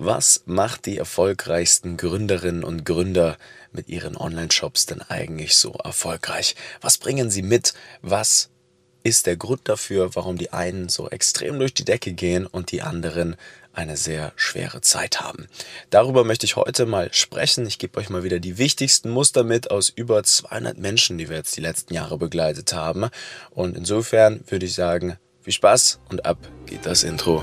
Was macht die erfolgreichsten Gründerinnen und Gründer mit ihren Online-Shops denn eigentlich so erfolgreich? Was bringen sie mit? Was ist der Grund dafür, warum die einen so extrem durch die Decke gehen und die anderen eine sehr schwere Zeit haben. Darüber möchte ich heute mal sprechen. Ich gebe euch mal wieder die wichtigsten Muster mit aus über 200 Menschen, die wir jetzt die letzten Jahre begleitet haben. Und insofern würde ich sagen, viel Spaß und ab geht das Intro.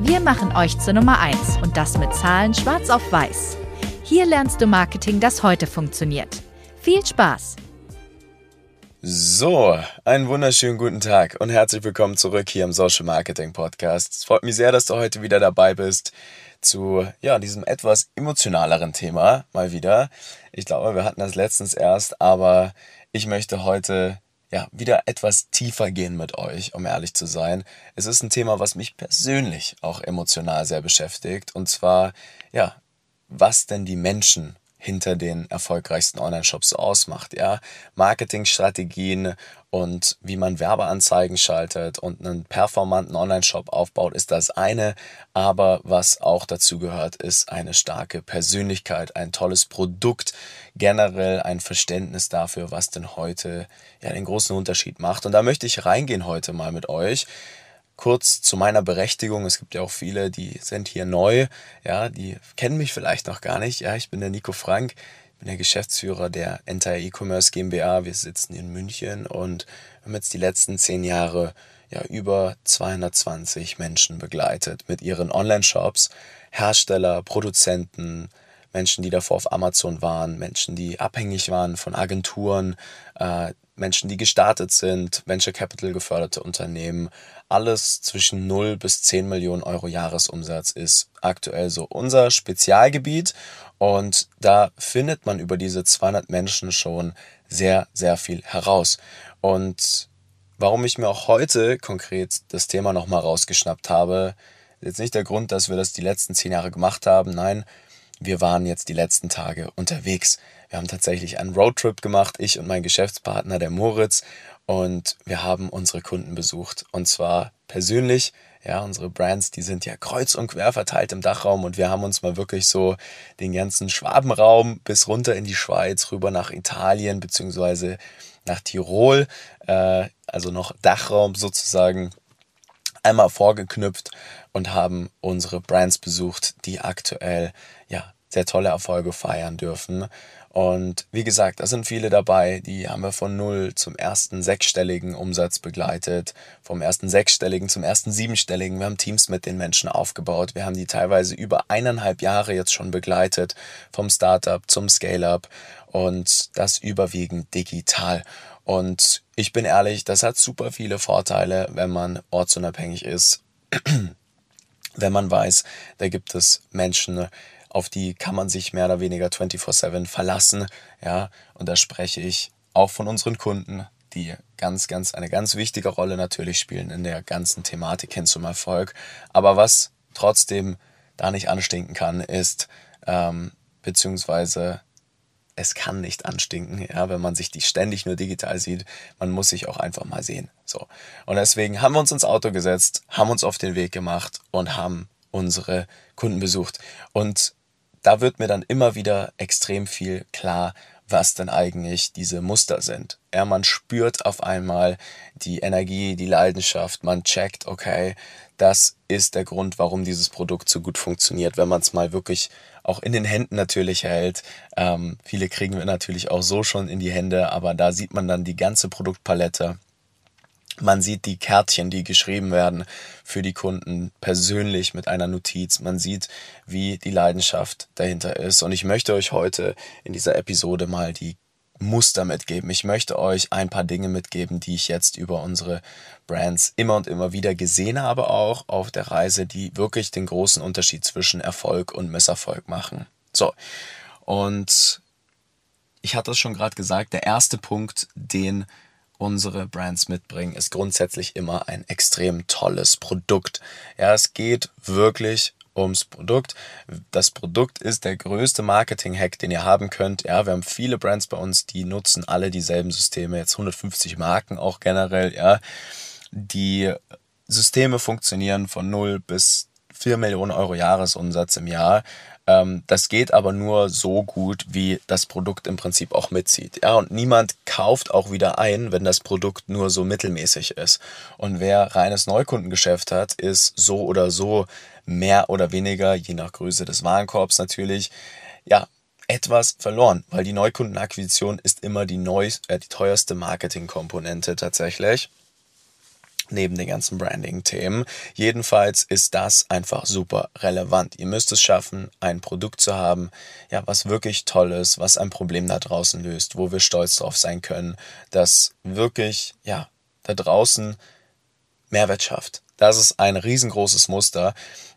Wir machen euch zur Nummer 1 und das mit Zahlen schwarz auf weiß. Hier lernst du Marketing, das heute funktioniert. Viel Spaß! So, einen wunderschönen guten Tag und herzlich willkommen zurück hier im Social Marketing Podcast. Es freut mich sehr, dass du heute wieder dabei bist zu ja, diesem etwas emotionaleren Thema mal wieder. Ich glaube, wir hatten das letztens erst, aber ich möchte heute ja, wieder etwas tiefer gehen mit euch, um ehrlich zu sein. Es ist ein Thema, was mich persönlich auch emotional sehr beschäftigt. Und zwar, ja, was denn die Menschen hinter den erfolgreichsten Online-Shops ausmacht. Ja, Marketingstrategien und wie man Werbeanzeigen schaltet und einen performanten Online-Shop aufbaut, ist das eine. Aber was auch dazu gehört, ist eine starke Persönlichkeit, ein tolles Produkt, generell ein Verständnis dafür, was denn heute ja den großen Unterschied macht. Und da möchte ich reingehen heute mal mit euch kurz zu meiner Berechtigung. Es gibt ja auch viele, die sind hier neu, ja, die kennen mich vielleicht noch gar nicht. Ja, ich bin der Nico Frank, bin der Geschäftsführer der Entire E-Commerce GmbH. Wir sitzen in München und haben jetzt die letzten zehn Jahre ja über 220 Menschen begleitet mit ihren Online-Shops, Hersteller, Produzenten, Menschen, die davor auf Amazon waren, Menschen, die abhängig waren von Agenturen, äh, Menschen, die gestartet sind, Venture Capital geförderte Unternehmen, alles zwischen 0 bis 10 Millionen Euro Jahresumsatz ist aktuell so unser Spezialgebiet und da findet man über diese 200 Menschen schon sehr, sehr viel heraus. Und warum ich mir auch heute konkret das Thema nochmal rausgeschnappt habe, ist jetzt nicht der Grund, dass wir das die letzten zehn Jahre gemacht haben, nein, wir waren jetzt die letzten Tage unterwegs. Wir haben tatsächlich einen Roadtrip gemacht, ich und mein Geschäftspartner, der Moritz, und wir haben unsere Kunden besucht. Und zwar persönlich. Ja, unsere Brands, die sind ja kreuz und quer verteilt im Dachraum und wir haben uns mal wirklich so den ganzen Schwabenraum bis runter in die Schweiz, rüber nach Italien beziehungsweise nach Tirol, äh, also noch Dachraum sozusagen, einmal vorgeknüpft und haben unsere Brands besucht, die aktuell ja sehr tolle Erfolge feiern dürfen. Und wie gesagt, da sind viele dabei, die haben wir von null zum ersten sechsstelligen Umsatz begleitet, vom ersten sechsstelligen zum ersten siebenstelligen. Wir haben Teams mit den Menschen aufgebaut. Wir haben die teilweise über eineinhalb Jahre jetzt schon begleitet, vom Startup zum Scale-up und das überwiegend digital. Und ich bin ehrlich, das hat super viele Vorteile, wenn man ortsunabhängig ist. wenn man weiß, da gibt es Menschen, auf die kann man sich mehr oder weniger 24/7 verlassen, ja, und da spreche ich auch von unseren Kunden, die ganz, ganz, eine ganz wichtige Rolle natürlich spielen in der ganzen Thematik hin zum Erfolg. Aber was trotzdem da nicht anstinken kann, ist, ähm, beziehungsweise es kann nicht anstinken, ja, wenn man sich die ständig nur digital sieht. Man muss sich auch einfach mal sehen. So. Und deswegen haben wir uns ins Auto gesetzt, haben uns auf den Weg gemacht und haben unsere Kunden besucht. Und da wird mir dann immer wieder extrem viel klar, was denn eigentlich diese Muster sind. Ja, man spürt auf einmal die Energie, die Leidenschaft, man checkt, okay, das ist der Grund, warum dieses Produkt so gut funktioniert, wenn man es mal wirklich auch in den Händen natürlich hält. Ähm, viele kriegen wir natürlich auch so schon in die Hände, aber da sieht man dann die ganze Produktpalette man sieht die Kärtchen, die geschrieben werden für die Kunden persönlich mit einer Notiz. Man sieht, wie die Leidenschaft dahinter ist. Und ich möchte euch heute in dieser Episode mal die Muster mitgeben. Ich möchte euch ein paar Dinge mitgeben, die ich jetzt über unsere Brands immer und immer wieder gesehen habe, auch auf der Reise, die wirklich den großen Unterschied zwischen Erfolg und Misserfolg machen. So, und ich hatte es schon gerade gesagt, der erste Punkt, den unsere Brands mitbringen, ist grundsätzlich immer ein extrem tolles Produkt. Ja, es geht wirklich ums Produkt. Das Produkt ist der größte Marketing-Hack, den ihr haben könnt. Ja, wir haben viele Brands bei uns, die nutzen alle dieselben Systeme, jetzt 150 Marken auch generell, ja. Die Systeme funktionieren von 0 bis 4 Millionen Euro Jahresumsatz im Jahr. Ähm, das geht aber nur so gut, wie das Produkt im Prinzip auch mitzieht. Ja, und niemand kauft auch wieder ein, wenn das Produkt nur so mittelmäßig ist. Und wer reines Neukundengeschäft hat, ist so oder so mehr oder weniger, je nach Größe des Warenkorbs natürlich, ja, etwas verloren, weil die Neukundenakquisition ist immer die, neu, äh, die teuerste Marketingkomponente tatsächlich neben den ganzen Branding-Themen. Jedenfalls ist das einfach super relevant. Ihr müsst es schaffen, ein Produkt zu haben, ja, was wirklich toll ist, was ein Problem da draußen löst, wo wir stolz drauf sein können, das wirklich, ja, da draußen Mehrwert schafft. Das ist ein riesengroßes Muster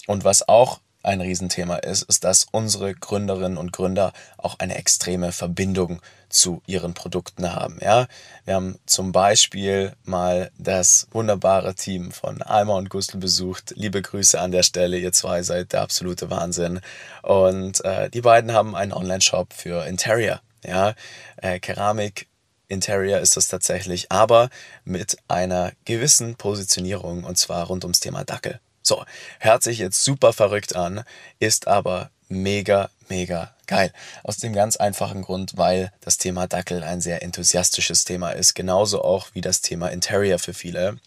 und was auch ein Riesenthema ist, ist, dass unsere Gründerinnen und Gründer auch eine extreme Verbindung zu ihren Produkten haben. Ja, wir haben zum Beispiel mal das wunderbare Team von Alma und Gustl besucht. Liebe Grüße an der Stelle, ihr zwei seid der absolute Wahnsinn. Und äh, die beiden haben einen Online-Shop für Interior. Ja, äh, Keramik Interior ist das tatsächlich, aber mit einer gewissen Positionierung und zwar rund ums Thema Dackel. So, hört sich jetzt super verrückt an, ist aber mega, mega geil. Aus dem ganz einfachen Grund, weil das Thema Dackel ein sehr enthusiastisches Thema ist, genauso auch wie das Thema Interior für viele.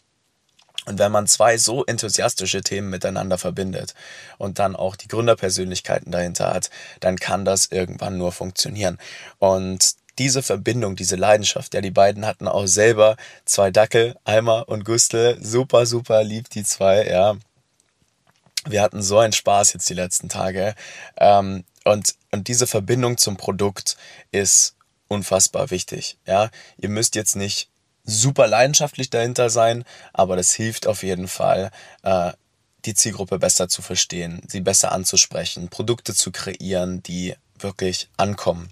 Und wenn man zwei so enthusiastische Themen miteinander verbindet und dann auch die Gründerpersönlichkeiten dahinter hat, dann kann das irgendwann nur funktionieren. Und diese Verbindung, diese Leidenschaft, ja, die beiden hatten auch selber zwei Dackel, Alma und Gustl, super, super lieb, die zwei, ja. Wir hatten so einen Spaß jetzt die letzten Tage. Ähm, und, und diese Verbindung zum Produkt ist unfassbar wichtig. Ja, ihr müsst jetzt nicht super leidenschaftlich dahinter sein, aber das hilft auf jeden Fall, äh, die Zielgruppe besser zu verstehen, sie besser anzusprechen, Produkte zu kreieren, die wirklich ankommen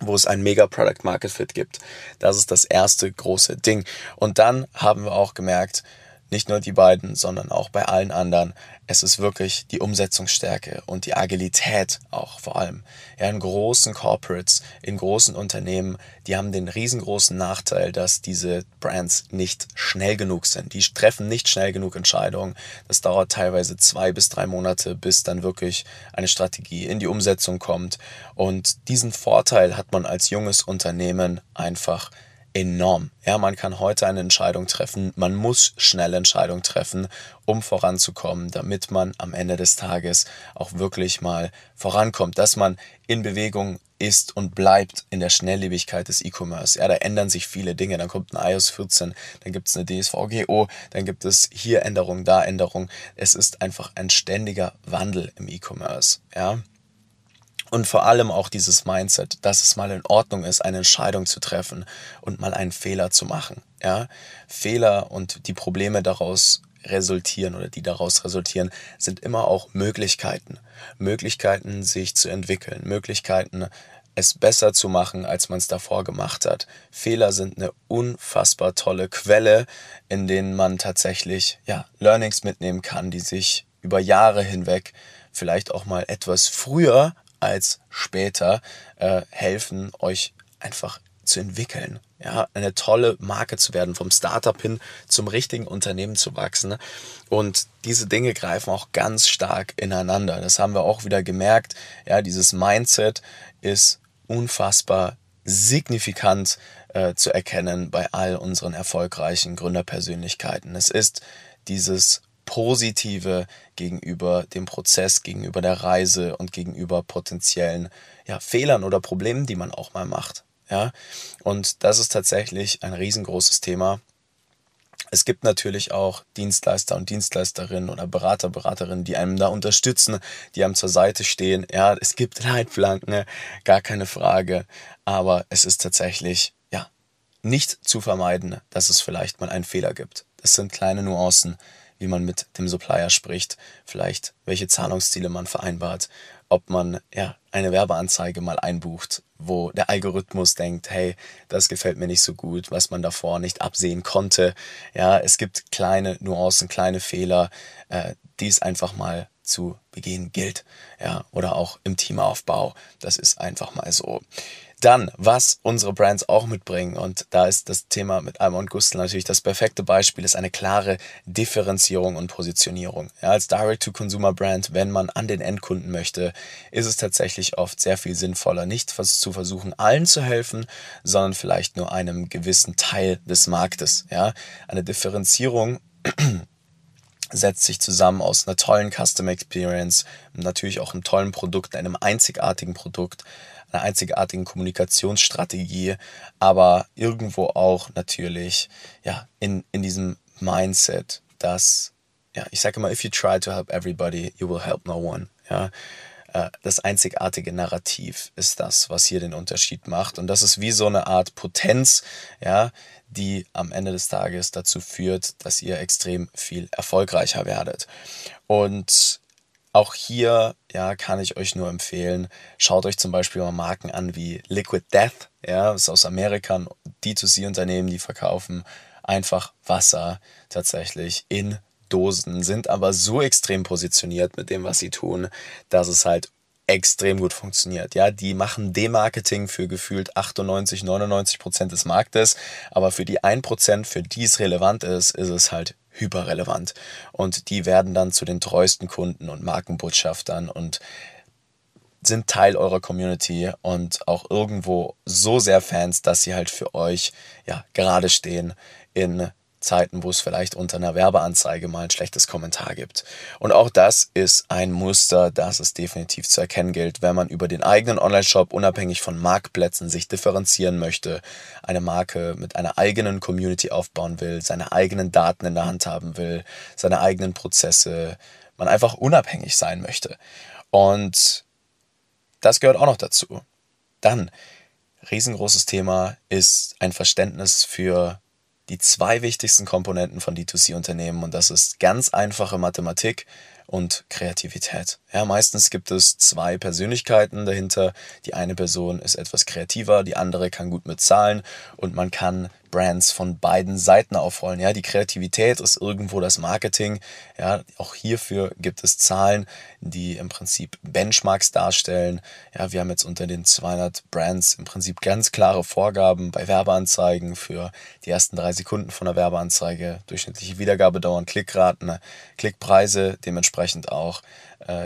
wo es ein mega Product Market Fit gibt. Das ist das erste große Ding. Und dann haben wir auch gemerkt, nicht nur die beiden, sondern auch bei allen anderen. Es ist wirklich die Umsetzungsstärke und die Agilität auch vor allem. Ja, in großen Corporates, in großen Unternehmen, die haben den riesengroßen Nachteil, dass diese Brands nicht schnell genug sind. Die treffen nicht schnell genug Entscheidungen. Das dauert teilweise zwei bis drei Monate, bis dann wirklich eine Strategie in die Umsetzung kommt. Und diesen Vorteil hat man als junges Unternehmen einfach enorm. Ja, man kann heute eine Entscheidung treffen, man muss schnell Entscheidungen treffen, um voranzukommen, damit man am Ende des Tages auch wirklich mal vorankommt, dass man in Bewegung ist und bleibt in der Schnelllebigkeit des E-Commerce. Ja, da ändern sich viele Dinge. Dann kommt ein iOS 14, dann gibt es eine DSVGO, dann gibt es hier Änderungen, da Änderungen. Es ist einfach ein ständiger Wandel im E-Commerce. Ja, und vor allem auch dieses Mindset, dass es mal in Ordnung ist, eine Entscheidung zu treffen und mal einen Fehler zu machen. Ja? Fehler und die Probleme daraus resultieren oder die daraus resultieren, sind immer auch Möglichkeiten. Möglichkeiten, sich zu entwickeln, Möglichkeiten, es besser zu machen, als man es davor gemacht hat. Fehler sind eine unfassbar tolle Quelle, in denen man tatsächlich ja, Learnings mitnehmen kann, die sich über Jahre hinweg vielleicht auch mal etwas früher als später äh, helfen, euch einfach zu entwickeln. Ja, eine tolle Marke zu werden, vom Startup hin zum richtigen Unternehmen zu wachsen. Und diese Dinge greifen auch ganz stark ineinander. Das haben wir auch wieder gemerkt. Ja, dieses Mindset ist unfassbar signifikant äh, zu erkennen bei all unseren erfolgreichen Gründerpersönlichkeiten. Es ist dieses Positive gegenüber dem Prozess, gegenüber der Reise und gegenüber potenziellen ja, Fehlern oder Problemen, die man auch mal macht. Ja? Und das ist tatsächlich ein riesengroßes Thema, Es gibt natürlich auch Dienstleister und Dienstleisterinnen oder Berater, Beraterinnen, die einem da unterstützen, die einem zur Seite stehen. Ja, es gibt Leitplanken, gar keine Frage. Aber es ist tatsächlich, ja, nicht zu vermeiden, dass es vielleicht mal einen Fehler gibt. Das sind kleine Nuancen, wie man mit dem Supplier spricht, vielleicht welche Zahlungsziele man vereinbart, ob man ja eine Werbeanzeige mal einbucht wo der Algorithmus denkt, hey, das gefällt mir nicht so gut, was man davor nicht absehen konnte. Ja, es gibt kleine Nuancen, kleine Fehler, äh, die es einfach mal zu begehen gilt. Ja, oder auch im Teamaufbau. Das ist einfach mal so. Dann, was unsere Brands auch mitbringen, und da ist das Thema mit Alma und Gustl natürlich das perfekte Beispiel, ist eine klare Differenzierung und Positionierung. Ja, als Direct-to-Consumer-Brand, wenn man an den Endkunden möchte, ist es tatsächlich oft sehr viel sinnvoller, nicht zu versuchen, allen zu helfen, sondern vielleicht nur einem gewissen Teil des Marktes. Ja, eine Differenzierung setzt sich zusammen aus einer tollen Customer Experience, natürlich auch einem tollen Produkt, einem einzigartigen Produkt, einer einzigartigen Kommunikationsstrategie, aber irgendwo auch natürlich ja in, in diesem Mindset, dass ja, ich sage immer, if you try to help everybody, you will help no one. Ja, das einzigartige Narrativ ist das, was hier den Unterschied macht. Und das ist wie so eine Art Potenz, ja, die am Ende des Tages dazu führt, dass ihr extrem viel erfolgreicher werdet. Und auch hier ja, kann ich euch nur empfehlen, schaut euch zum Beispiel mal Marken an wie Liquid Death, ja, das ist aus Amerika ein D2C-Unternehmen, die verkaufen einfach Wasser tatsächlich in Dosen, sind aber so extrem positioniert mit dem, was sie tun, dass es halt extrem gut funktioniert. Ja, die machen Demarketing für gefühlt 98, 99 Prozent des Marktes, aber für die 1 Prozent, für die es relevant ist, ist es halt hyperrelevant. Und die werden dann zu den treuesten Kunden und Markenbotschaftern und sind Teil eurer Community und auch irgendwo so sehr Fans, dass sie halt für euch ja gerade stehen in Zeiten, wo es vielleicht unter einer Werbeanzeige mal ein schlechtes Kommentar gibt. Und auch das ist ein Muster, das es definitiv zu erkennen gilt, wenn man über den eigenen Online-Shop unabhängig von Marktplätzen sich differenzieren möchte, eine Marke mit einer eigenen Community aufbauen will, seine eigenen Daten in der Hand haben will, seine eigenen Prozesse, man einfach unabhängig sein möchte. Und das gehört auch noch dazu. Dann, riesengroßes Thema ist ein Verständnis für die zwei wichtigsten Komponenten von D2C-Unternehmen und das ist ganz einfache Mathematik und Kreativität. Ja, meistens gibt es zwei Persönlichkeiten dahinter. Die eine Person ist etwas kreativer, die andere kann gut mit Zahlen und man kann Brands von beiden Seiten aufrollen. Ja, die Kreativität ist irgendwo das Marketing. Ja, auch hierfür gibt es Zahlen, die im Prinzip Benchmarks darstellen. Ja, wir haben jetzt unter den 200 Brands im Prinzip ganz klare Vorgaben bei Werbeanzeigen für die ersten drei Sekunden von der Werbeanzeige, durchschnittliche Wiedergabedauern, Klickraten, Klickpreise, dementsprechend auch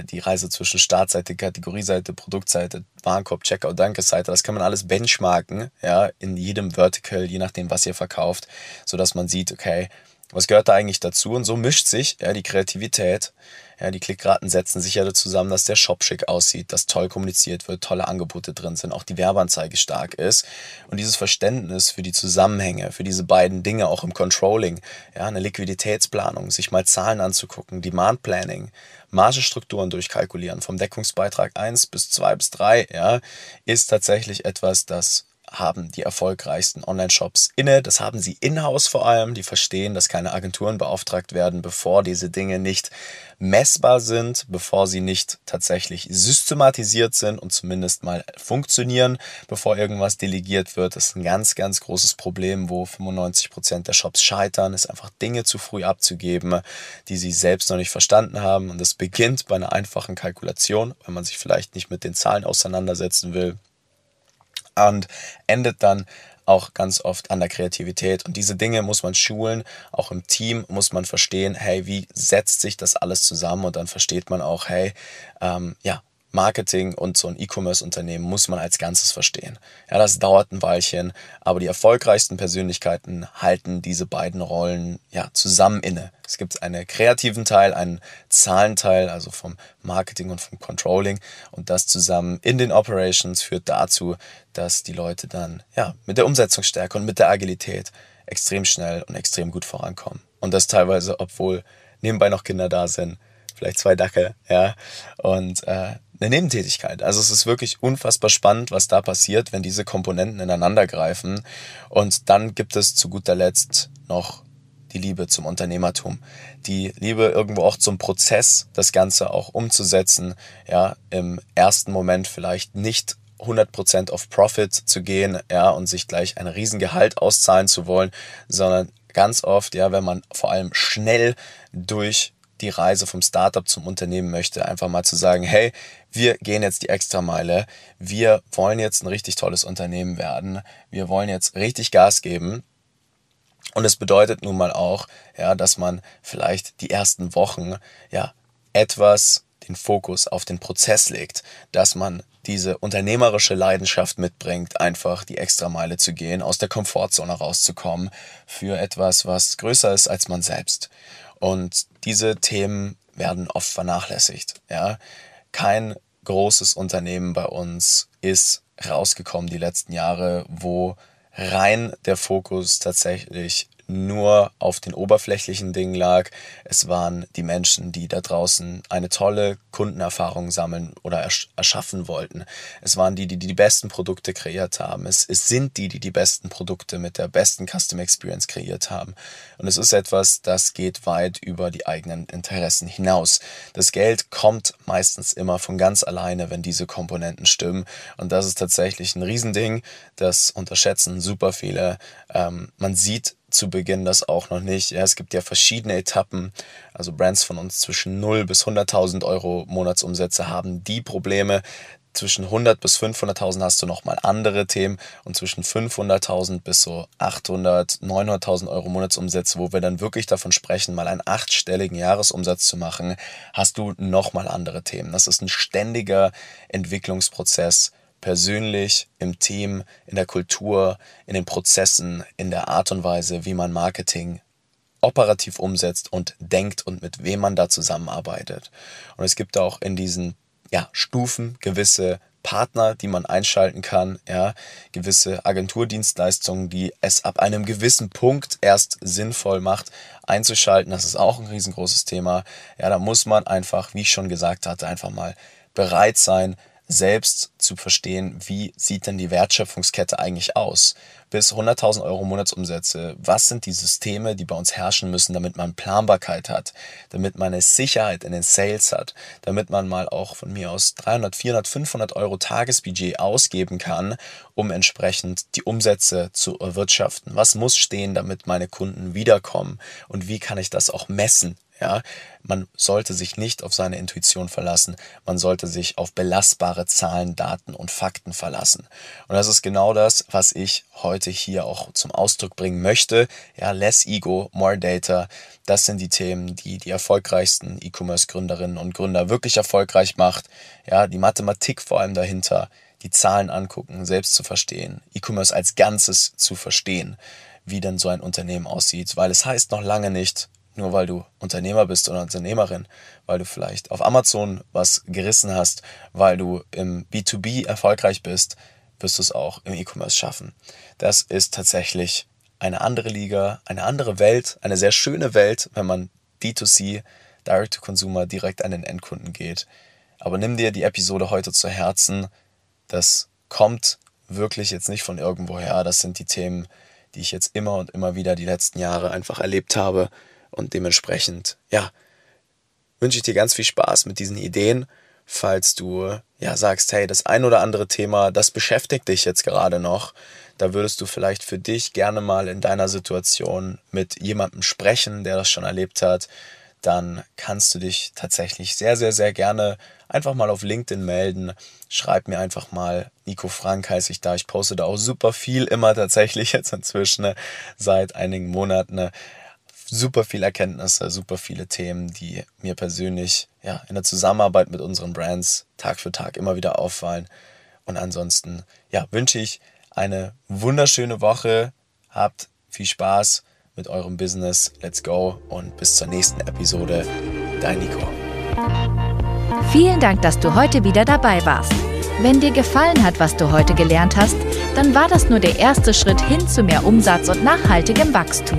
die Reise zwischen Startseite, Kategorieseite, Produktseite, Warenkorb, Checkout, Dankeseite, das kann man alles benchmarken, ja, in jedem Vertical, je nachdem, was ihr verkauft, sodass man sieht, okay, was gehört da eigentlich dazu? Und so mischt sich ja, die Kreativität. Ja, die Klickraten setzen sich ja zusammen, dass der Shop schick aussieht, dass toll kommuniziert wird, tolle Angebote drin sind, auch die Werbeanzeige stark ist. Und dieses Verständnis für die Zusammenhänge, für diese beiden Dinge auch im Controlling, ja, eine Liquiditätsplanung, sich mal Zahlen anzugucken, Demand Planning, Margestrukturen durchkalkulieren, vom Deckungsbeitrag 1 bis 2 bis 3, ja, ist tatsächlich etwas, das haben die erfolgreichsten Online-Shops inne. Das haben sie in-house vor allem. Die verstehen, dass keine Agenturen beauftragt werden, bevor diese Dinge nicht messbar sind, bevor sie nicht tatsächlich systematisiert sind und zumindest mal funktionieren, bevor irgendwas delegiert wird. Das ist ein ganz, ganz großes Problem, wo 95 Prozent der Shops scheitern, ist einfach Dinge zu früh abzugeben, die sie selbst noch nicht verstanden haben. Und das beginnt bei einer einfachen Kalkulation, wenn man sich vielleicht nicht mit den Zahlen auseinandersetzen will und endet dann auch ganz oft an der Kreativität. Und diese Dinge muss man schulen. Auch im Team muss man verstehen, hey, wie setzt sich das alles zusammen? Und dann versteht man auch, hey, ähm, ja, Marketing und so ein E-Commerce-Unternehmen muss man als Ganzes verstehen. Ja, das dauert ein Weilchen, aber die erfolgreichsten Persönlichkeiten halten diese beiden Rollen ja zusammen inne. Es gibt einen kreativen Teil, einen Zahlenteil, also vom Marketing und vom Controlling und das zusammen in den Operations führt dazu, dass die Leute dann ja mit der Umsetzungsstärke und mit der Agilität extrem schnell und extrem gut vorankommen. Und das teilweise, obwohl nebenbei noch Kinder da sind, vielleicht zwei Dackel, ja, und äh, eine Nebentätigkeit. Also es ist wirklich unfassbar spannend, was da passiert, wenn diese Komponenten ineinander greifen. Und dann gibt es zu guter Letzt noch die Liebe zum Unternehmertum, die Liebe irgendwo auch zum Prozess, das Ganze auch umzusetzen, ja, im ersten Moment vielleicht nicht 100% auf Profit zu gehen, ja, und sich gleich ein Riesengehalt auszahlen zu wollen, sondern ganz oft, ja, wenn man vor allem schnell durch die Reise vom Startup zum Unternehmen möchte, einfach mal zu sagen, hey, wir gehen jetzt die Extrameile, wir wollen jetzt ein richtig tolles Unternehmen werden, wir wollen jetzt richtig Gas geben. Und es bedeutet nun mal auch, ja, dass man vielleicht die ersten Wochen, ja, etwas den Fokus auf den Prozess legt, dass man diese unternehmerische Leidenschaft mitbringt, einfach die Extrameile zu gehen, aus der Komfortzone rauszukommen für etwas, was größer ist als man selbst. Und diese Themen werden oft vernachlässigt. Ja? Kein großes Unternehmen bei uns ist rausgekommen die letzten Jahre, wo rein der Fokus tatsächlich nur auf den oberflächlichen Dingen lag. Es waren die Menschen, die da draußen eine tolle Kundenerfahrung sammeln oder ersch erschaffen wollten. Es waren die, die die besten Produkte kreiert haben. Es, es sind die, die die besten Produkte mit der besten Custom Experience kreiert haben. Und es ist etwas, das geht weit über die eigenen Interessen hinaus. Das Geld kommt meistens immer von ganz alleine, wenn diese Komponenten stimmen. Und das ist tatsächlich ein Riesending. Das unterschätzen super viele. Ähm, man sieht zu Beginn das auch noch nicht. Ja, es gibt ja verschiedene Etappen. Also Brands von uns zwischen 0 bis 100.000 Euro Monatsumsätze haben die Probleme. Zwischen 100 bis 500.000 hast du nochmal andere Themen und zwischen 500.000 bis so 800, 900.000 Euro Monatsumsätze, wo wir dann wirklich davon sprechen, mal einen achtstelligen Jahresumsatz zu machen, hast du nochmal andere Themen. Das ist ein ständiger Entwicklungsprozess persönlich, im Team, in der Kultur, in den Prozessen, in der Art und Weise, wie man Marketing operativ umsetzt und denkt und mit wem man da zusammenarbeitet. Und es gibt auch in diesen ja, Stufen gewisse Partner, die man einschalten kann, ja, gewisse Agenturdienstleistungen, die es ab einem gewissen Punkt erst sinnvoll macht, einzuschalten. Das ist auch ein riesengroßes Thema. Ja, da muss man einfach, wie ich schon gesagt hatte, einfach mal bereit sein, selbst zu verstehen, wie sieht denn die Wertschöpfungskette eigentlich aus? Bis 100.000 Euro Monatsumsätze, was sind die Systeme, die bei uns herrschen müssen, damit man Planbarkeit hat, damit man eine Sicherheit in den Sales hat, damit man mal auch von mir aus 300, 400, 500 Euro Tagesbudget ausgeben kann, um entsprechend die Umsätze zu erwirtschaften? Was muss stehen, damit meine Kunden wiederkommen? Und wie kann ich das auch messen? Ja, man sollte sich nicht auf seine Intuition verlassen. Man sollte sich auf belastbare Zahlen, Daten und Fakten verlassen. Und das ist genau das, was ich heute hier auch zum Ausdruck bringen möchte. Ja, less ego, more data. Das sind die Themen, die die erfolgreichsten E-Commerce Gründerinnen und Gründer wirklich erfolgreich macht. Ja, die Mathematik vor allem dahinter, die Zahlen angucken, selbst zu verstehen, E-Commerce als Ganzes zu verstehen, wie denn so ein Unternehmen aussieht, weil es heißt noch lange nicht, nur weil du Unternehmer bist oder Unternehmerin, weil du vielleicht auf Amazon was gerissen hast, weil du im B2B erfolgreich bist, wirst du es auch im E-Commerce schaffen. Das ist tatsächlich eine andere Liga, eine andere Welt, eine sehr schöne Welt, wenn man D2C, Direct to Consumer, direkt an den Endkunden geht. Aber nimm dir die Episode heute zu Herzen. Das kommt wirklich jetzt nicht von irgendwoher. Das sind die Themen, die ich jetzt immer und immer wieder die letzten Jahre einfach erlebt habe und dementsprechend, ja, wünsche ich dir ganz viel Spaß mit diesen Ideen. Falls du ja sagst, hey, das ein oder andere Thema, das beschäftigt dich jetzt gerade noch, da würdest du vielleicht für dich gerne mal in deiner Situation mit jemandem sprechen, der das schon erlebt hat, dann kannst du dich tatsächlich sehr, sehr, sehr gerne einfach mal auf LinkedIn melden. Schreib mir einfach mal, Nico Frank heiße ich da. Ich poste da auch super viel immer tatsächlich jetzt inzwischen ne, seit einigen Monaten super viele Erkenntnisse, super viele Themen, die mir persönlich ja, in der Zusammenarbeit mit unseren Brands Tag für Tag immer wieder auffallen. Und ansonsten ja, wünsche ich eine wunderschöne Woche. Habt viel Spaß mit eurem Business. Let's go und bis zur nächsten Episode. Dein Nico. Vielen Dank, dass du heute wieder dabei warst. Wenn dir gefallen hat, was du heute gelernt hast, dann war das nur der erste Schritt hin zu mehr Umsatz und nachhaltigem Wachstum.